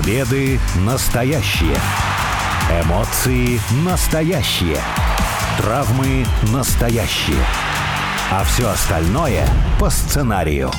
Победы настоящие. Эмоции настоящие. Травмы настоящие. А все остальное по сценарию.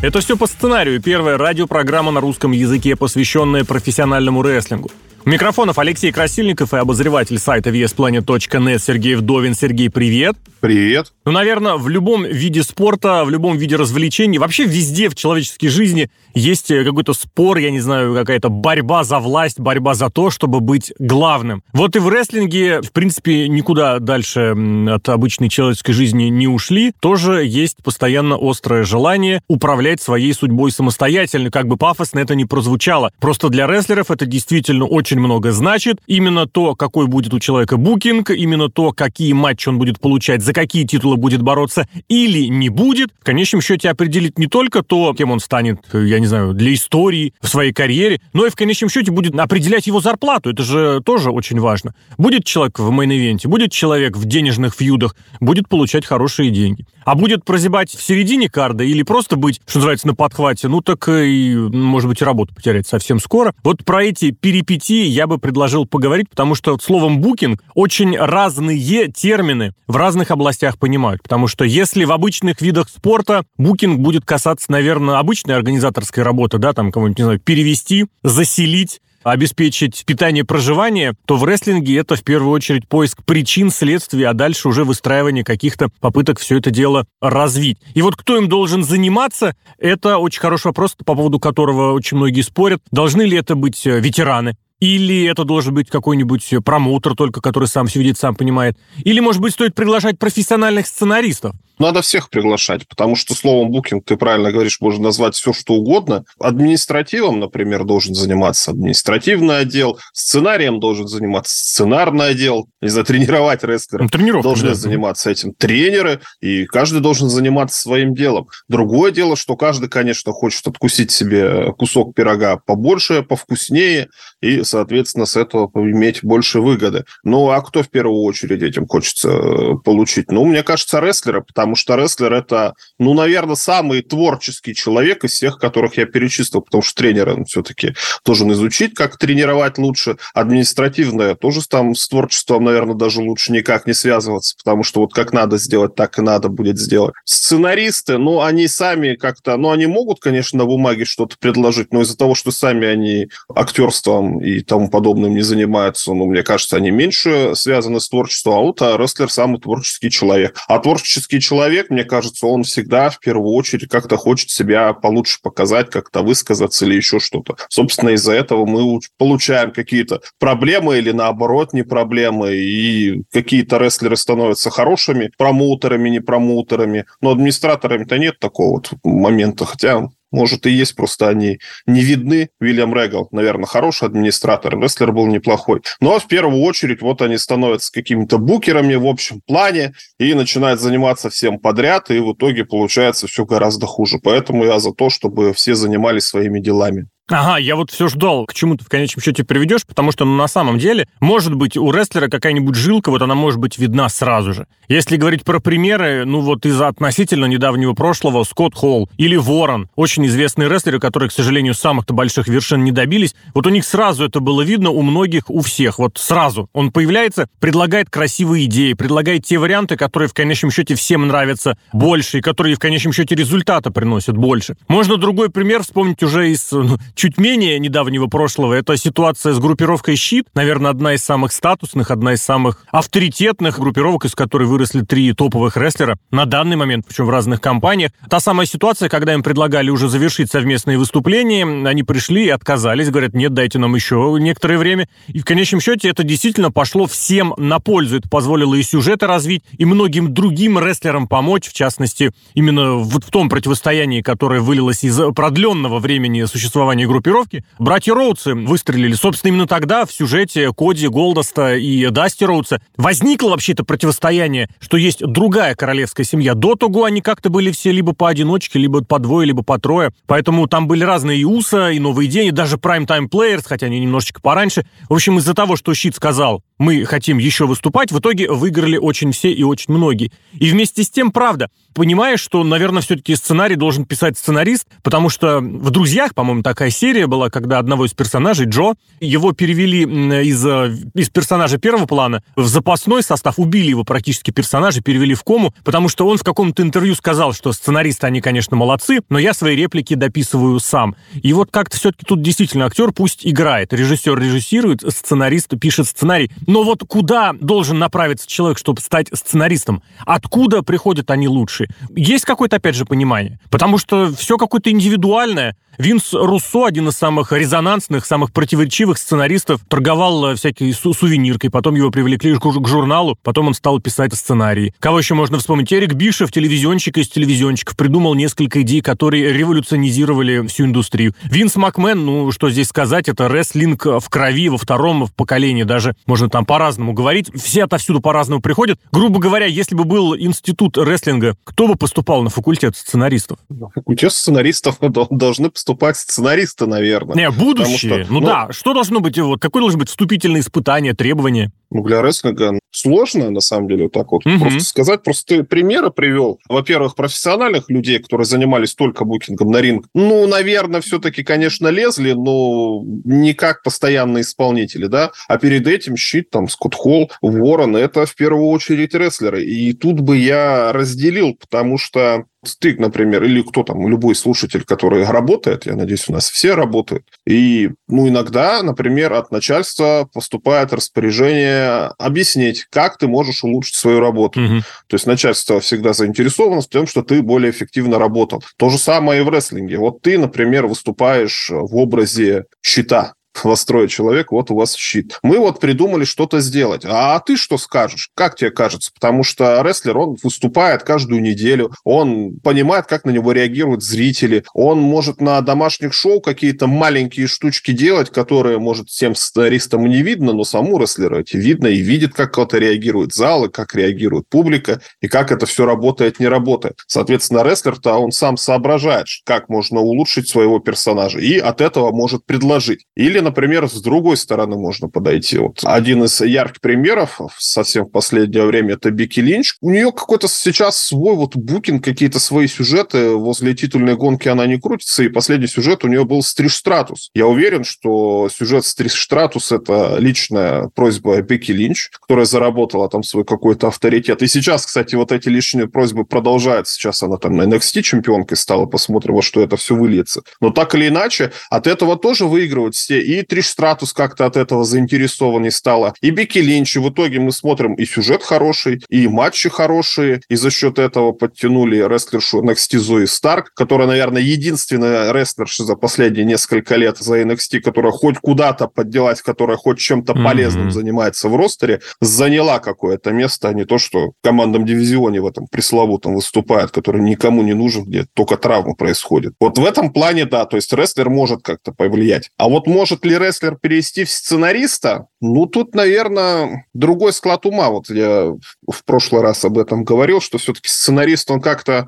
Это все по сценарию. Первая радиопрограмма на русском языке, посвященная профессиональному рестлингу. Микрофонов Алексей Красильников и обозреватель сайта VSPlanet.net Сергей Вдовин. Сергей, привет. Привет. Ну, наверное, в любом виде спорта, в любом виде развлечений, вообще везде в человеческой жизни есть э, какой-то спор, я не знаю, какая-то борьба за власть, борьба за то, чтобы быть главным. Вот и в рестлинге, в принципе, никуда дальше от обычной человеческой жизни не ушли. Тоже есть постоянно острое желание управлять своей судьбой самостоятельно, как бы пафосно это ни прозвучало. Просто для рестлеров это действительно очень много значит. Именно то, какой будет у человека booking, именно то, какие матчи он будет получать за какие титулы будет бороться или не будет, в конечном счете определит не только то, кем он станет, я не знаю, для истории в своей карьере, но и в конечном счете будет определять его зарплату. Это же тоже очень важно. Будет человек в main event е, будет человек в денежных feud ах, будет получать хорошие деньги. А будет прозябать в середине card а или просто быть, что называется, на подхвате, ну так и, может быть, и работу потерять совсем скоро. Вот про эти перипетии я бы предложил поговорить, потому что словом «букинг» очень разные термины в разных областях областях понимают. Потому что если в обычных видах спорта букинг будет касаться, наверное, обычной организаторской работы, да, там кого-нибудь, не знаю, перевести, заселить, обеспечить питание, проживание, то в рестлинге это в первую очередь поиск причин, следствий, а дальше уже выстраивание каких-то попыток все это дело развить. И вот кто им должен заниматься, это очень хороший вопрос, по поводу которого очень многие спорят. Должны ли это быть э, ветераны? Или это должен быть какой-нибудь промоутер только, который сам все видит, сам понимает? Или, может быть, стоит приглашать профессиональных сценаристов? Надо всех приглашать, потому что словом букинг, ты правильно говоришь, можно назвать все, что угодно. Административом, например, должен заниматься административный отдел, сценарием должен заниматься сценарный отдел, не знаю, тренировать рестлеров. Ну, должны да. заниматься этим тренеры, и каждый должен заниматься своим делом. Другое дело, что каждый, конечно, хочет откусить себе кусок пирога побольше, повкуснее, и, соответственно, с этого иметь больше выгоды. Ну, а кто в первую очередь этим хочется э, получить? Ну, мне кажется, рестлеры, потому что рестлер это, ну, наверное, самый творческий человек из всех, которых я перечислил, потому что тренер он все-таки должен изучить, как тренировать лучше. Административное тоже там с творчеством, наверное, даже лучше никак не связываться, потому что вот как надо сделать, так и надо будет сделать. Сценаристы, ну, они сами как-то, ну, они могут, конечно, на бумаге что-то предложить, но из-за того, что сами они актерством и тому подобным не занимаются, ну, мне кажется, они меньше связаны с творчеством, а вот а рестлер самый творческий человек. А творческий человек, мне кажется, он всегда в первую очередь как-то хочет себя получше показать, как-то высказаться или еще что-то. Собственно, из-за этого мы получаем какие-то проблемы или наоборот не проблемы, и какие-то рестлеры становятся хорошими промоутерами, не промоутерами, но администраторами-то нет такого вот момента, хотя может, и есть, просто они не видны. Вильям Регал, наверное, хороший администратор, рестлер был неплохой. Но в первую очередь вот они становятся какими-то букерами в общем плане и начинают заниматься всем подряд, и в итоге получается все гораздо хуже. Поэтому я за то, чтобы все занимались своими делами. Ага, я вот все ждал, к чему ты в конечном счете приведешь, потому что ну, на самом деле, может быть, у рестлера какая-нибудь жилка, вот она может быть видна сразу же. Если говорить про примеры, ну вот из относительно недавнего прошлого, Скотт Холл или Ворон, очень известные рестлеры, которые, к сожалению, самых-то больших вершин не добились, вот у них сразу это было видно, у многих, у всех, вот сразу. Он появляется, предлагает красивые идеи, предлагает те варианты, которые в конечном счете всем нравятся больше, и которые в конечном счете результата приносят больше. Можно другой пример вспомнить уже из ну, чуть менее недавнего прошлого, это ситуация с группировкой «Щит», наверное, одна из самых статусных, одна из самых авторитетных группировок, из которой выросли три топовых рестлера на данный момент, причем в разных компаниях. Та самая ситуация, когда им предлагали уже завершить совместные выступления, они пришли и отказались, говорят, нет, дайте нам еще некоторое время. И в конечном счете это действительно пошло всем на пользу. Это позволило и сюжеты развить, и многим другим рестлерам помочь, в частности, именно в, в том противостоянии, которое вылилось из продленного времени существования создания группировки, братья Роудсы выстрелили. Собственно, именно тогда в сюжете Коди, Голдоста и Дасти Роудса возникло вообще это противостояние, что есть другая королевская семья. До того они как-то были все либо поодиночке, либо по двое, либо по трое. Поэтому там были разные и УСА, и Новые День, и даже Prime Time Players, хотя они немножечко пораньше. В общем, из-за того, что Щит сказал, мы хотим еще выступать, в итоге выиграли очень все и очень многие. И вместе с тем, правда, понимаешь, что, наверное, все-таки сценарий должен писать сценарист, потому что в «Друзьях», по-моему, такая серия была, когда одного из персонажей, Джо, его перевели из, э, из персонажа первого плана в запасной состав, убили его практически персонажа, перевели в кому, потому что он в каком-то интервью сказал, что сценаристы, они, конечно, молодцы, но я свои реплики дописываю сам. И вот как-то все-таки тут действительно актер пусть играет, режиссер режиссирует, сценарист пишет сценарий. Но вот куда должен направиться человек, чтобы стать сценаристом? Откуда приходят они лучшие? Есть какое-то, опять же, понимание? Потому что все какое-то индивидуальное. Винс Руссо, один из самых резонансных, самых противоречивых сценаристов, торговал э, всякой су сувениркой, потом его привлекли к журналу, потом он стал писать сценарии. Кого еще можно вспомнить? Эрик Бишев, телевизионщик из телевизионщиков, придумал несколько идей, которые революционизировали всю индустрию. Винс Макмен, ну, что здесь сказать, это рестлинг в крови во втором поколении, даже можно там по-разному говорить. Все отовсюду по-разному приходят. Грубо говоря, если бы был институт рестлинга, кто бы поступал на факультет сценаристов? На факультет сценаристов должны поступать сценаристы, наверное. Не, будущее. Что, ну, ну да, что должно быть, вот, какое должно быть вступительное испытание, требование? Ну, для рестлинга сложно, на самом деле, вот так вот угу. просто сказать. Просто ты примеры привел. Во-первых, профессиональных людей, которые занимались только букингом на ринг, ну, наверное, все-таки, конечно, лезли, но не как постоянные исполнители, да. А перед этим щит, там, Скотт Холл, Ворон, это в первую очередь рестлеры. И тут бы я разделил, потому что ты, например, или кто там, любой слушатель, который работает, я надеюсь, у нас все работают, и, ну, иногда, например, от начальства поступает распоряжение объяснить, как ты можешь улучшить свою работу. Угу. То есть начальство всегда заинтересовано в том, что ты более эффективно работал. То же самое и в рестлинге. Вот ты, например, выступаешь в образе щита, настроить человек, вот у вас щит. Мы вот придумали что-то сделать. А ты что скажешь? Как тебе кажется? Потому что рестлер, он выступает каждую неделю, он понимает, как на него реагируют зрители, он может на домашних шоу какие-то маленькие штучки делать, которые, может, всем сценаристам не видно, но саму рестлера эти видно и видит, как кто-то реагирует залы, как реагирует публика, и как это все работает, не работает. Соответственно, рестлер-то он сам соображает, как можно улучшить своего персонажа, и от этого может предложить. Или например, с другой стороны можно подойти. Вот один из ярких примеров совсем в последнее время это Бики Линч. У нее какой-то сейчас свой вот букинг, какие-то свои сюжеты. Возле титульной гонки она не крутится, и последний сюжет у нее был Стриж Стратус. Я уверен, что сюжет Стриж Стратус это личная просьба Бики Линч, которая заработала там свой какой-то авторитет. И сейчас, кстати, вот эти личные просьбы продолжаются. Сейчас она там на NXT чемпионкой стала. Посмотрим, во что это все выльется. Но так или иначе, от этого тоже выигрывают все. И и Триш Стратус как-то от этого заинтересованней стала, и Бекки Линч. И в итоге мы смотрим и сюжет хороший, и матчи хорошие, и за счет этого подтянули рестлершу NXT Зои Старк, которая, наверное, единственная рестлерша за последние несколько лет за NXT, которая хоть куда-то подделась, которая хоть чем-то полезным mm-hmm. занимается в ростере, заняла какое-то место, а не то, что в командном дивизионе в этом пресловутом выступает, который никому не нужен, где только травмы происходят. Вот в этом плане, да, то есть рестлер может как-то повлиять. А вот может ли рестлер перейти в сценариста? Ну, тут, наверное, другой склад ума. Вот я в прошлый раз об этом говорил, что все-таки сценарист, он как-то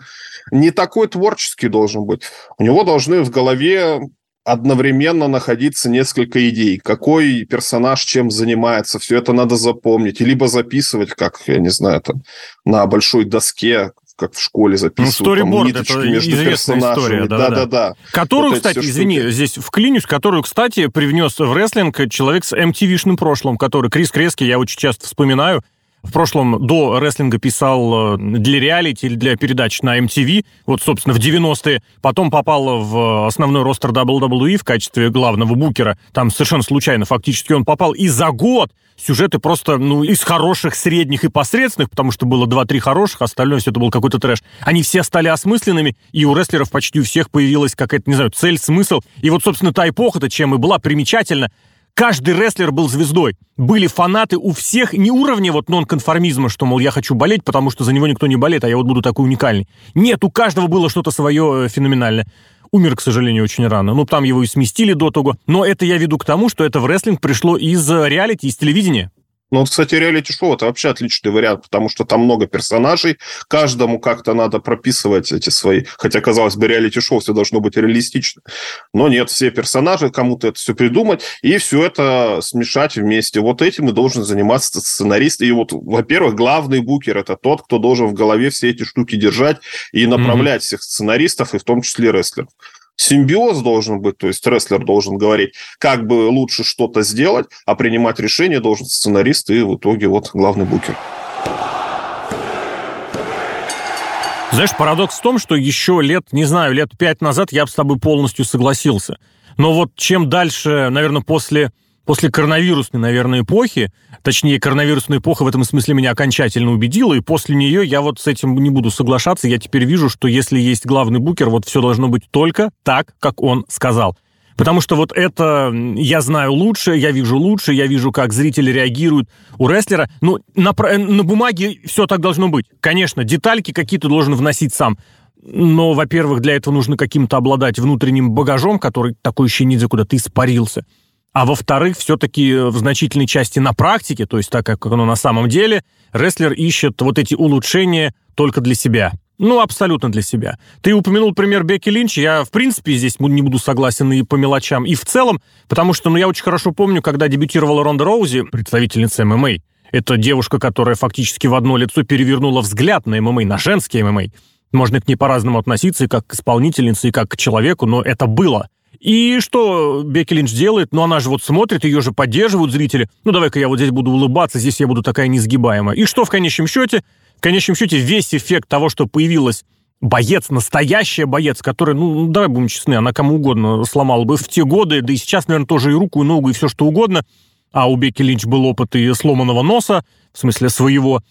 не такой творческий должен быть. У него должны в голове одновременно находиться несколько идей. Какой персонаж чем занимается, все это надо запомнить. Либо записывать, как, я не знаю, там, на большой доске, как в школе записывают. Ну, сториборд, это между известная история. Да-да-да. Которую, вот кстати, извини, штуки. здесь вклинюсь, которую, кстати, привнес в рестлинг человек с MTV-шным прошлым, который Крис Крески, я очень часто вспоминаю, в прошлом до рестлинга писал э, для реалити или для передач на MTV, вот, собственно, в 90-е. Потом попал в основной ростер WWE в качестве главного букера. Там совершенно случайно фактически он попал. И за год сюжеты просто, ну, из хороших, средних и посредственных, потому что было 2-3 хороших, остальное все это был какой-то трэш. Они все стали осмысленными, и у рестлеров почти у всех появилась какая-то, не знаю, цель, смысл. И вот, собственно, та эпоха-то чем и была примечательна. Каждый рестлер был звездой. Были фанаты у всех, не уровня вот нонконформизма, что, мол, я хочу болеть, потому что за него никто не болеет, а я вот буду такой уникальный. Нет, у каждого было что-то свое э, феноменальное. Умер, к сожалению, очень рано. Ну, там его и сместили до того. Но это я веду к тому, что это в рестлинг пришло из э, реалити, из телевидения. Ну, вот, кстати, реалити-шоу – это вообще отличный вариант, потому что там много персонажей, каждому как-то надо прописывать эти свои... Хотя, казалось бы, реалити-шоу все должно быть реалистично. Но нет, все персонажи, кому-то это все придумать, и все это смешать вместе. Вот этим и должен заниматься сценарист. И вот, во-первых, главный букер – это тот, кто должен в голове все эти штуки держать и направлять mm-hmm. всех сценаристов, и в том числе рестлеров симбиоз должен быть, то есть рестлер должен говорить, как бы лучше что-то сделать, а принимать решение должен сценарист и в итоге вот главный букер. Знаешь, парадокс в том, что еще лет, не знаю, лет пять назад я бы с тобой полностью согласился. Но вот чем дальше, наверное, после после коронавирусной, наверное, эпохи, точнее, коронавирусная эпоха в этом смысле меня окончательно убедила, и после нее я вот с этим не буду соглашаться. Я теперь вижу, что если есть главный букер, вот все должно быть только так, как он сказал. Потому что вот это я знаю лучше, я вижу лучше, я вижу, как зрители реагируют у рестлера. Ну, на, на бумаге все так должно быть. Конечно, детальки какие-то должен вносить сам. Но, во-первых, для этого нужно каким-то обладать внутренним багажом, который такой еще ниндзя куда-то испарился. А во-вторых, все-таки в значительной части на практике, то есть так, как оно на самом деле, рестлер ищет вот эти улучшения только для себя. Ну, абсолютно для себя. Ты упомянул пример Бекки Линч. Я, в принципе, здесь не буду согласен и по мелочам, и в целом, потому что, ну, я очень хорошо помню, когда дебютировала Ронда Роузи, представительница ММА. Это девушка, которая фактически в одно лицо перевернула взгляд на ММА, на женский ММА. Можно к ней по-разному относиться, и как к исполнительнице, и как к человеку, но это было. И что Бекки Линч делает? Ну, она же вот смотрит, ее же поддерживают зрители. Ну, давай-ка я вот здесь буду улыбаться, здесь я буду такая несгибаемая. И что в конечном счете? В конечном счете весь эффект того, что появилась боец, настоящий боец, который, ну, давай будем честны, она кому угодно сломала бы в те годы, да и сейчас, наверное, тоже и руку, и ногу, и все что угодно. А у Бекки Линч был опыт и сломанного носа, в смысле своего.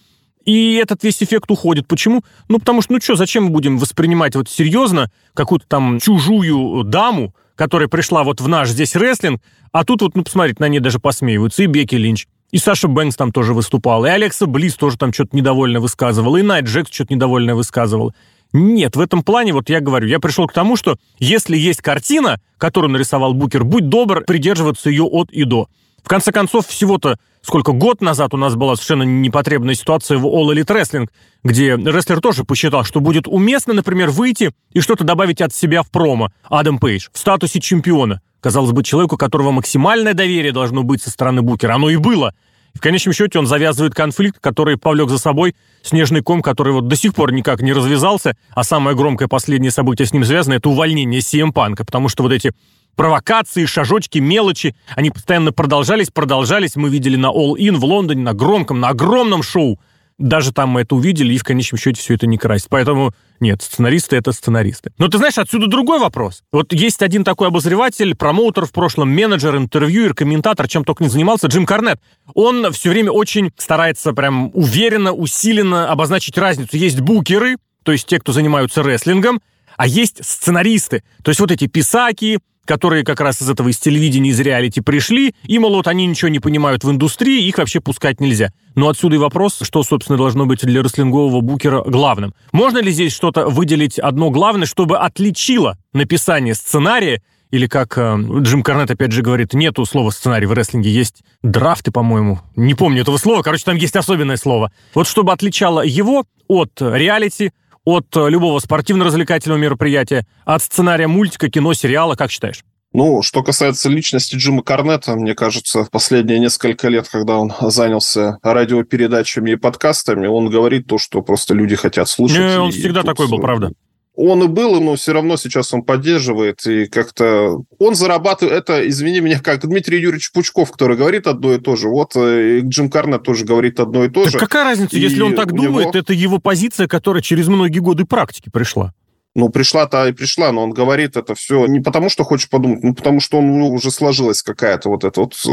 И этот весь эффект уходит. Почему? Ну, потому что, ну что, зачем мы будем воспринимать вот серьезно какую-то там чужую даму, которая пришла вот в наш здесь рестлинг, а тут вот, ну, посмотрите, на ней даже посмеиваются, и Бекки Линч, и Саша Бэнкс там тоже выступал, и Алекса Близ тоже там что-то недовольно высказывал, и Найт Джекс что-то недовольное высказывал. Нет, в этом плане, вот я говорю, я пришел к тому, что если есть картина, которую нарисовал Букер, будь добр придерживаться ее от и до. В конце концов, всего-то сколько год назад у нас была совершенно непотребная ситуация в All Elite Wrestling, где рестлер тоже посчитал, что будет уместно, например, выйти и что-то добавить от себя в промо. Адам Пейдж в статусе чемпиона. Казалось бы, человеку, которого максимальное доверие должно быть со стороны Букера. Оно и было. В конечном счете он завязывает конфликт, который повлек за собой снежный ком, который вот до сих пор никак не развязался, а самое громкое последнее событие с ним связано – это увольнение CM Панка, потому что вот эти провокации, шажочки, мелочи, они постоянно продолжались, продолжались. Мы видели на All In в Лондоне, на громком, на огромном шоу. Даже там мы это увидели, и в конечном счете все это не красит. Поэтому нет, сценаристы — это сценаристы. Но ты знаешь, отсюда другой вопрос. Вот есть один такой обозреватель, промоутер в прошлом, менеджер, интервьюер, комментатор, чем только не занимался, Джим Карнет. Он все время очень старается прям уверенно, усиленно обозначить разницу. Есть букеры, то есть те, кто занимаются рестлингом, а есть сценаристы. То есть вот эти писаки, которые как раз из этого из телевидения, из реалити пришли, и, мол, вот они ничего не понимают в индустрии, их вообще пускать нельзя. Но отсюда и вопрос, что, собственно, должно быть для рестлингового букера главным. Можно ли здесь что-то выделить одно главное, чтобы отличило написание сценария или как э, Джим Карнет опять же говорит, нету слова сценарий в рестлинге, есть драфты, по-моему. Не помню этого слова, короче, там есть особенное слово. Вот чтобы отличало его от реалити, от э, любого спортивно-развлекательного мероприятия, от сценария мультика, кино, сериала, как считаешь? Ну, что касается личности Джима Корнета, мне кажется, в последние несколько лет, когда он занялся радиопередачами и подкастами, он говорит то, что просто люди хотят слушать. Не, он всегда такой был, правда он и был, но все равно сейчас он поддерживает, и как-то он зарабатывает, это, извини меня, как Дмитрий Юрьевич Пучков, который говорит одно и то же, вот э, Джим Карнет тоже говорит одно и то так же. какая разница, и если он так думает, него... это его позиция, которая через многие годы практики пришла. Ну, пришла-то и пришла, но он говорит это все не потому, что хочет подумать, ну, потому что он ну, уже сложилась какая-то вот это вот э,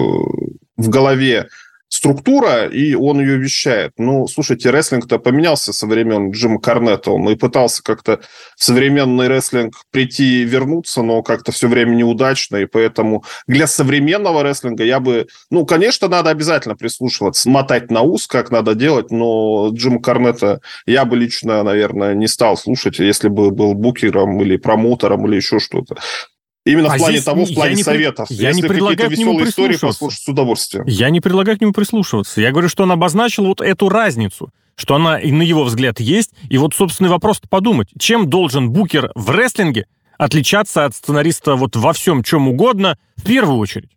в голове структура, и он ее вещает. Ну, слушайте, рестлинг-то поменялся со времен Джима Карнета. Он и пытался как-то в современный рестлинг прийти и вернуться, но как-то все время неудачно, и поэтому для современного рестлинга я бы... Ну, конечно, надо обязательно прислушиваться, мотать на ус, как надо делать, но Джима Карнета я бы лично, наверное, не стал слушать, если бы был букером или промоутером или еще что-то. Именно а в плане здесь, того, в плане я советов. Я Если не предлагаю к нему послушать с удовольствием. Я не предлагаю к нему прислушиваться. Я говорю, что он обозначил вот эту разницу, что она, и на его взгляд, есть. И вот, собственный вопрос подумать, чем должен букер в рестлинге отличаться от сценариста вот во всем, чем угодно, в первую очередь?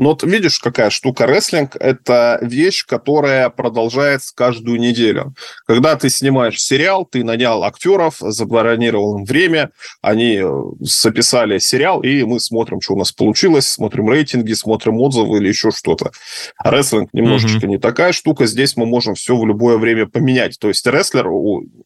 Ну вот видишь, какая штука. Рестлинг – это вещь, которая продолжается каждую неделю. Когда ты снимаешь сериал, ты нанял актеров, забронировал им время, они записали сериал, и мы смотрим, что у нас получилось, смотрим рейтинги, смотрим отзывы или еще что-то. Рестлинг немножечко mm-hmm. не такая штука. Здесь мы можем все в любое время поменять. То есть рестлер,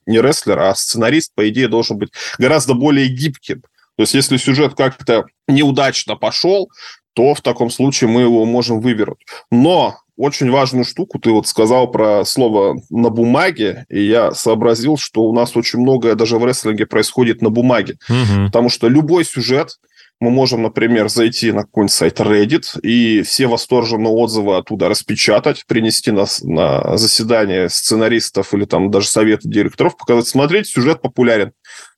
не рестлер, а сценарист, по идее, должен быть гораздо более гибким. То есть, если сюжет как-то неудачно пошел, то в таком случае мы его можем вывернуть. Но очень важную штуку ты вот сказал про слово «на бумаге», и я сообразил, что у нас очень многое даже в рестлинге происходит на бумаге. Угу. Потому что любой сюжет, мы можем, например, зайти на какой-нибудь сайт Reddit и все восторженные отзывы оттуда распечатать, принести на, на заседание сценаристов или там даже совета директоров, показать, смотреть, сюжет популярен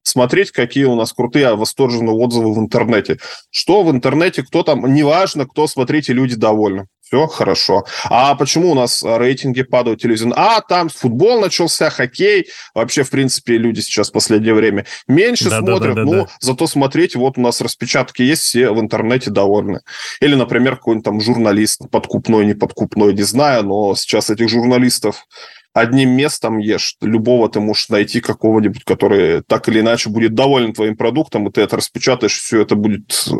смотреть, какие у нас крутые восторженные отзывы в интернете. Что в интернете, кто там, неважно, кто, смотрите, люди довольны. Все хорошо. А почему у нас рейтинги падают телевизион? А, там футбол начался, хоккей. Вообще, в принципе, люди сейчас в последнее время меньше да, смотрят. Да, да, ну, да. зато смотрите, вот у нас распечатки есть, все в интернете довольны. Или, например, какой-нибудь там журналист, подкупной, не подкупной, не знаю, но сейчас этих журналистов одним местом ешь. Любого ты можешь найти какого-нибудь, который так или иначе будет доволен твоим продуктом, и ты это распечатаешь, все это будет э,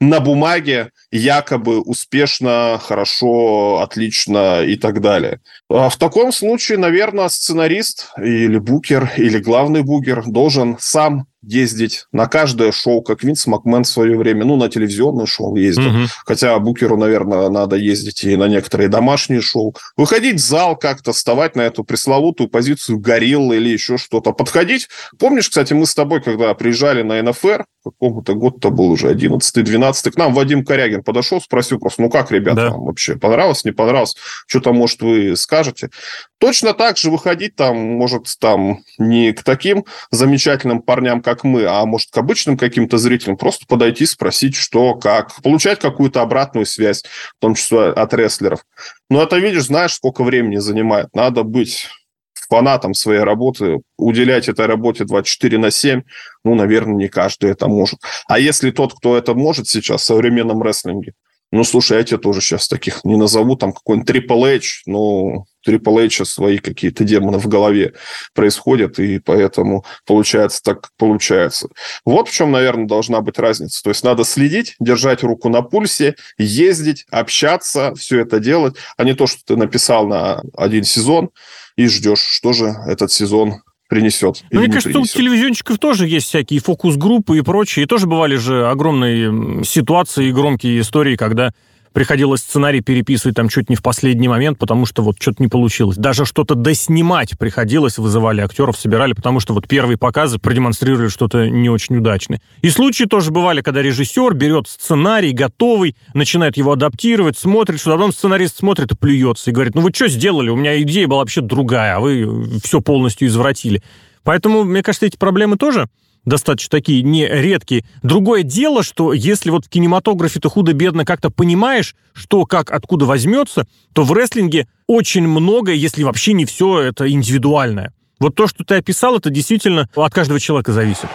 на бумаге якобы успешно, хорошо, отлично и так далее. А в таком случае, наверное, сценарист или букер, или главный букер должен сам ездить на каждое шоу, как Винс Макмен в свое время, ну, на телевизионное шоу ездил. Угу. Хотя Букеру, наверное, надо ездить и на некоторые домашние шоу. Выходить в зал как-то, вставать на эту пресловутую позицию гориллы или еще что-то. Подходить. Помнишь, кстати, мы с тобой, когда приезжали на НФР, какому-то год-то был уже, 11-12, к нам Вадим Корягин подошел, спросил просто, ну как, ребята, да. вам вообще понравилось, не понравилось? Что-то, может, вы скажете? Точно так же выходить там, может, там не к таким замечательным парням, как мы, а может, к обычным каким-то зрителям, просто подойти, спросить, что, как, получать какую-то обратную связь, в том числе от рестлеров. Но это, видишь, знаешь, сколько времени занимает. Надо быть фанатом своей работы, уделять этой работе 24 на 7, ну, наверное, не каждый это может. А если тот, кто это может сейчас в современном рестлинге, ну, слушай, я тебе тоже сейчас таких не назову, там какой-нибудь Triple H, ну, Triple H свои какие-то демоны в голове происходят, и поэтому получается так, как получается. Вот в чем, наверное, должна быть разница. То есть надо следить, держать руку на пульсе, ездить, общаться, все это делать, а не то, что ты написал на один сезон и ждешь, что же этот сезон принесет. Ну, мне кажется, принесет. у телевизионщиков тоже есть всякие фокус-группы и прочее. И тоже бывали же огромные ситуации и громкие истории, когда приходилось сценарий переписывать там чуть не в последний момент, потому что вот что-то не получилось. Даже что-то доснимать приходилось, вызывали актеров, собирали, потому что вот первые показы продемонстрировали что-то не очень удачное. И случаи тоже бывали, когда режиссер берет сценарий готовый, начинает его адаптировать, смотрит, что потом сценарист смотрит и плюется, и говорит, ну вы что сделали? У меня идея была вообще другая, а вы все полностью извратили. Поэтому, мне кажется, эти проблемы тоже достаточно такие нередкие. Другое дело, что если вот в кинематографе ты худо-бедно как-то понимаешь, что как откуда возьмется, то в рестлинге очень много, если вообще не все это индивидуальное. Вот то, что ты описал, это действительно от каждого человека зависит.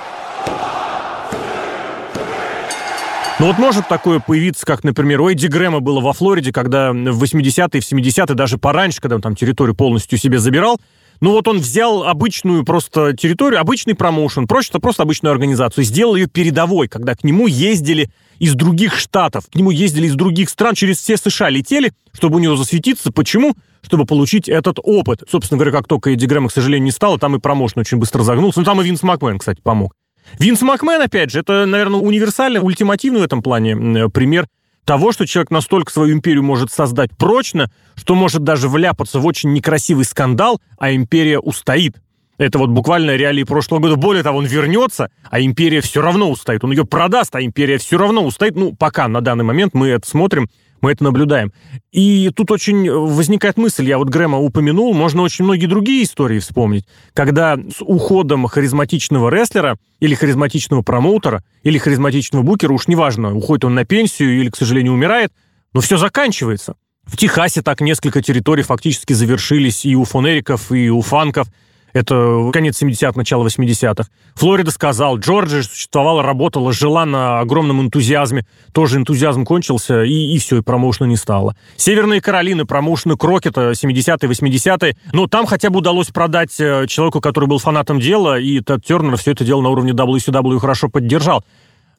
Ну вот может такое появиться, как, например, у Эдди Грэма было во Флориде, когда в 80-е, в 70-е, даже пораньше, когда он там территорию полностью себе забирал, ну вот он взял обычную просто территорию, обычный промоушен, просто, просто обычную организацию, сделал ее передовой, когда к нему ездили из других штатов, к нему ездили из других стран, через все США летели, чтобы у него засветиться. Почему? Чтобы получить этот опыт. Собственно говоря, как только Эдди Грэма, к сожалению, не стало, там и промоушен очень быстро загнулся. Ну, там и Винс Макмен, кстати, помог. Винс Макмен, опять же, это, наверное, универсальный, ультимативный в этом плане пример того, что человек настолько свою империю может создать прочно, что может даже вляпаться в очень некрасивый скандал, а империя устоит. Это вот буквально реалии прошлого года. Более того, он вернется, а империя все равно устоит. Он ее продаст, а империя все равно устоит. Ну, пока на данный момент мы это смотрим, мы это наблюдаем. И тут очень возникает мысль, я вот Грэма упомянул, можно очень многие другие истории вспомнить, когда с уходом харизматичного рестлера или харизматичного промоутера или харизматичного букера, уж неважно, уходит он на пенсию или, к сожалению, умирает, но все заканчивается. В Техасе так несколько территорий фактически завершились и у фонериков, и у фанков – это конец 70-х, начало 80-х. Флорида сказал, Джорджия существовала, работала, жила на огромном энтузиазме. Тоже энтузиазм кончился, и, и все, и промоушена не стало. Северные Каролины, промоушены Крокета, 70-е, 80-е. Но там хотя бы удалось продать э, человеку, который был фанатом дела, и Тед Тернер все это дело на уровне WCW хорошо поддержал.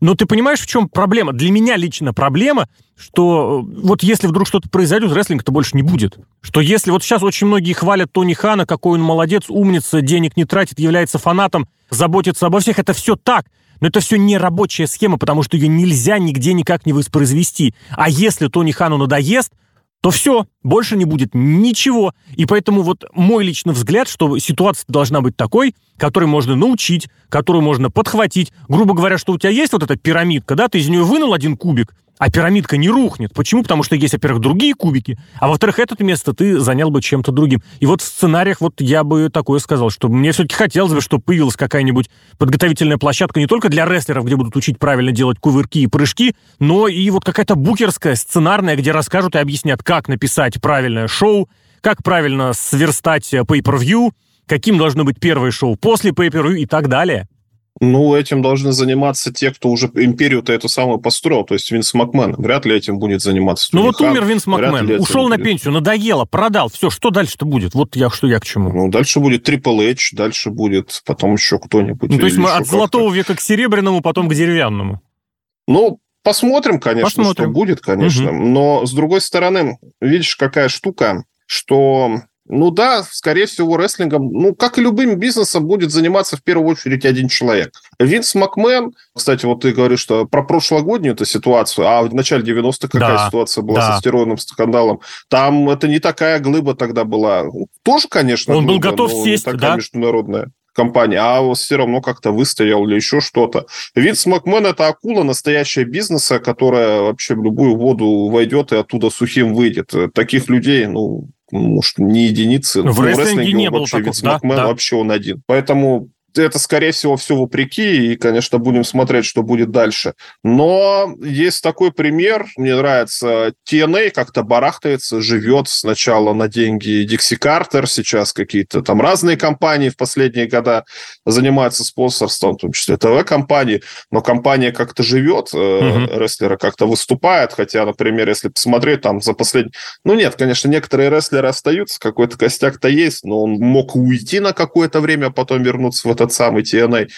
Но ты понимаешь, в чем проблема? Для меня лично проблема, что э, вот если вдруг что-то произойдет, рестлинга-то больше не будет. Что если вот сейчас очень многие хвалят Тони Хана, какой он молодец, умница, денег не тратит, является фанатом, заботится обо всех, это все так. Но это все не рабочая схема, потому что ее нельзя нигде никак не воспроизвести. А если Тони Хану надоест, то все, больше не будет ничего. И поэтому вот мой личный взгляд, что ситуация должна быть такой, которой можно научить, которую можно подхватить. Грубо говоря, что у тебя есть вот эта пирамидка, да, ты из нее вынул один кубик, а пирамидка не рухнет. Почему? Потому что есть, во-первых, другие кубики, а во-вторых, это место ты занял бы чем-то другим. И вот в сценариях вот я бы такое сказал, что мне все-таки хотелось бы, чтобы появилась какая-нибудь подготовительная площадка не только для рестлеров, где будут учить правильно делать кувырки и прыжки, но и вот какая-то букерская, сценарная, где расскажут и объяснят, как написать правильное шоу, как правильно сверстать pay-per-view, каким должно быть первое шоу после pay-per-view и так далее. Ну, этим должны заниматься те, кто уже империю-то эту самую построил, то есть Винс Макмен. Вряд ли этим будет заниматься. Ну вот умер Винс Макмен, ушел на пенсию, надоело, продал, все, что дальше-то будет? Вот я что я к чему. Ну, дальше будет Трипл Эйч, дальше будет потом еще кто-нибудь. Ну, то есть мы от золотого века к серебряному, потом к деревянному. Ну, посмотрим, конечно, посмотрим. что будет, конечно. Угу. Но, с другой стороны, видишь, какая штука, что ну да, скорее всего, рестлингом, ну, как и любым бизнесом, будет заниматься в первую очередь один человек. Винс Макмен, кстати, вот ты говоришь, что про прошлогоднюю эту ситуацию, а в начале 90-х какая да, ситуация была да. со стероидным скандалом, там это не такая глыба тогда была. Тоже, конечно, Он глыба, был готов сесть, такая да? международная компания, а все равно как-то выстоял или еще что-то. Винс Макмен – это акула настоящая бизнеса, которая вообще в любую воду войдет и оттуда сухим выйдет. Таких людей, ну, может, не единицы. В ну, рестлинге, рестлинге не было вообще такого, Винс да, Макмен да. вообще он один. Поэтому это, скорее всего, все вопреки, и, конечно, будем смотреть, что будет дальше. Но есть такой пример, мне нравится, TNA как-то барахтается, живет сначала на деньги Дикси Картер, сейчас какие-то там разные компании в последние года занимаются спонсорством, в том числе ТВ-компании, но компания как-то живет, mm-hmm. рестлеры как-то выступают, хотя, например, если посмотреть там за последний... Ну нет, конечно, некоторые рестлеры остаются, какой-то костяк-то есть, но он мог уйти на какое-то время, а потом вернуться в этот самый TNA.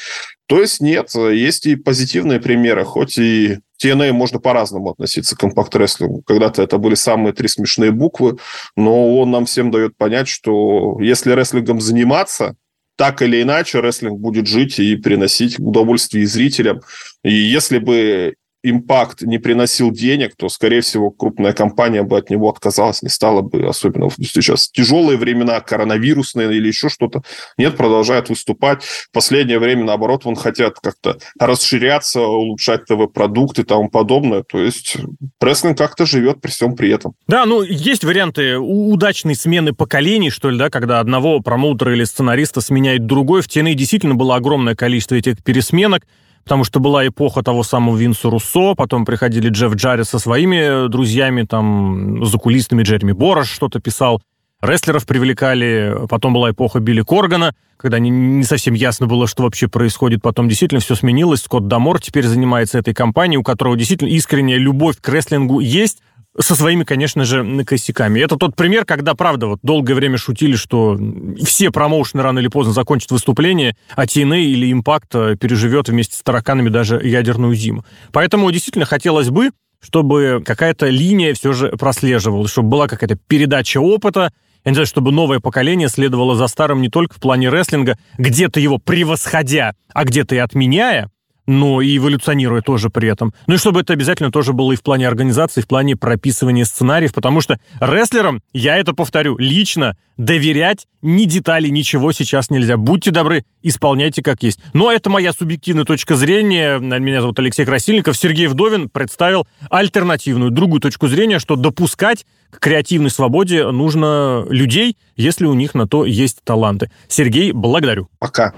То есть нет, есть и позитивные примеры, хоть и TNA можно по-разному относиться к компакт-рестлингу. Когда-то это были самые три смешные буквы, но он нам всем дает понять, что если рестлингом заниматься, так или иначе рестлинг будет жить и приносить удовольствие зрителям. И если бы импакт не приносил денег, то, скорее всего, крупная компания бы от него отказалась, не стала бы, особенно сейчас тяжелые времена, коронавирусные или еще что-то. Нет, продолжает выступать. В последнее время, наоборот, вон хотят как-то расширяться, улучшать ТВ-продукты и тому подобное. То есть рестлинг как-то живет при всем при этом. Да, ну, есть варианты удачной смены поколений, что ли, да, когда одного промоутера или сценариста сменяет другой. В TNA действительно было огромное количество этих пересменок потому что была эпоха того самого Винса Руссо, потом приходили Джефф Джарри со своими друзьями, там, закулисными Джереми Борош что-то писал, рестлеров привлекали, потом была эпоха Билли Коргана, когда не, не совсем ясно было, что вообще происходит, потом действительно все сменилось, Скотт Дамор теперь занимается этой компанией, у которого действительно искренняя любовь к рестлингу есть, со своими, конечно же, косяками. Это тот пример, когда, правда, вот долгое время шутили, что все промоушены рано или поздно закончат выступление, а TNA или Impact переживет вместе с тараканами даже ядерную зиму. Поэтому действительно хотелось бы, чтобы какая-то линия все же прослеживалась, чтобы была какая-то передача опыта, я не знаю, чтобы новое поколение следовало за старым не только в плане рестлинга, где-то его превосходя, а где-то и отменяя, но и эволюционируя тоже при этом. Ну и чтобы это обязательно тоже было и в плане организации, и в плане прописывания сценариев, потому что рестлерам, я это повторю, лично доверять ни детали, ничего сейчас нельзя. Будьте добры, исполняйте как есть. Но это моя субъективная точка зрения. Меня зовут Алексей Красильников. Сергей Вдовин представил альтернативную, другую точку зрения, что допускать к креативной свободе нужно людей, если у них на то есть таланты. Сергей, благодарю. Пока.